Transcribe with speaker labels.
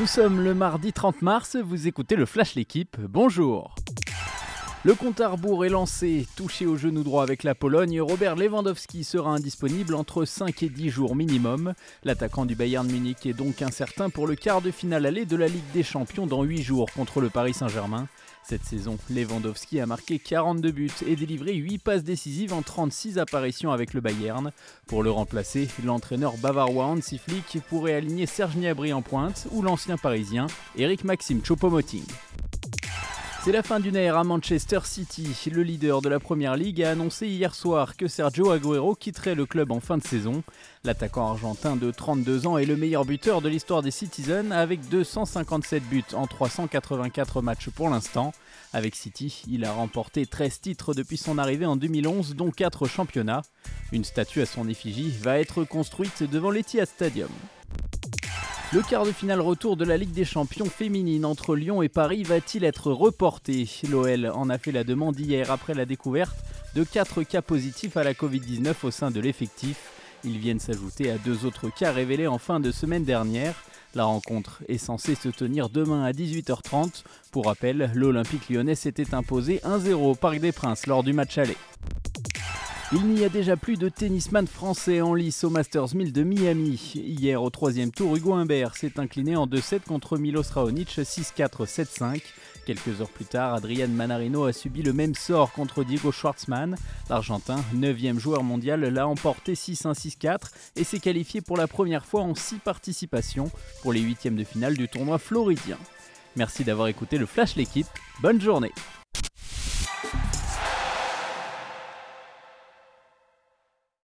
Speaker 1: Nous sommes le mardi 30 mars, vous écoutez le Flash L'équipe, bonjour le compte à rebours est lancé, touché au genou droit avec la Pologne, Robert Lewandowski sera indisponible entre 5 et 10 jours minimum. L'attaquant du Bayern Munich est donc incertain pour le quart de finale aller de la Ligue des Champions dans 8 jours contre le Paris Saint-Germain. Cette saison, Lewandowski a marqué 42 buts et délivré 8 passes décisives en 36 apparitions avec le Bayern. Pour le remplacer, l'entraîneur bavarois Hansi Flick pourrait aligner Serge Gnabry en pointe ou l'ancien parisien Eric Maxime Choupo-Moting. C'est la fin d'une ère à Manchester City. Le leader de la Première Ligue a annoncé hier soir que Sergio Aguero quitterait le club en fin de saison. L'attaquant argentin de 32 ans est le meilleur buteur de l'histoire des Citizens avec 257 buts en 384 matchs pour l'instant. Avec City, il a remporté 13 titres depuis son arrivée en 2011, dont 4 championnats. Une statue à son effigie va être construite devant l'Etihad Stadium. Le quart de finale retour de la Ligue des Champions féminine entre Lyon et Paris va-t-il être reporté? L'OL en a fait la demande hier après la découverte de 4 cas positifs à la Covid-19 au sein de l'effectif. Ils viennent s'ajouter à deux autres cas révélés en fin de semaine dernière. La rencontre est censée se tenir demain à 18h30. Pour rappel, l'Olympique lyonnais s'était imposé 1-0 au Parc des Princes lors du match aller. Il n'y a déjà plus de tennisman français en lice au Masters 1000 de Miami. Hier, au troisième tour, Hugo Humbert s'est incliné en 2-7 contre Milos Raonic 6-4, 7-5. Quelques heures plus tard, Adrian Manarino a subi le même sort contre Diego Schwartzmann. L'Argentin, 9e joueur mondial, l'a emporté 6-1, 6-4 et s'est qualifié pour la première fois en 6 participations pour les huitièmes de finale du tournoi floridien. Merci d'avoir écouté le Flash L'équipe. Bonne journée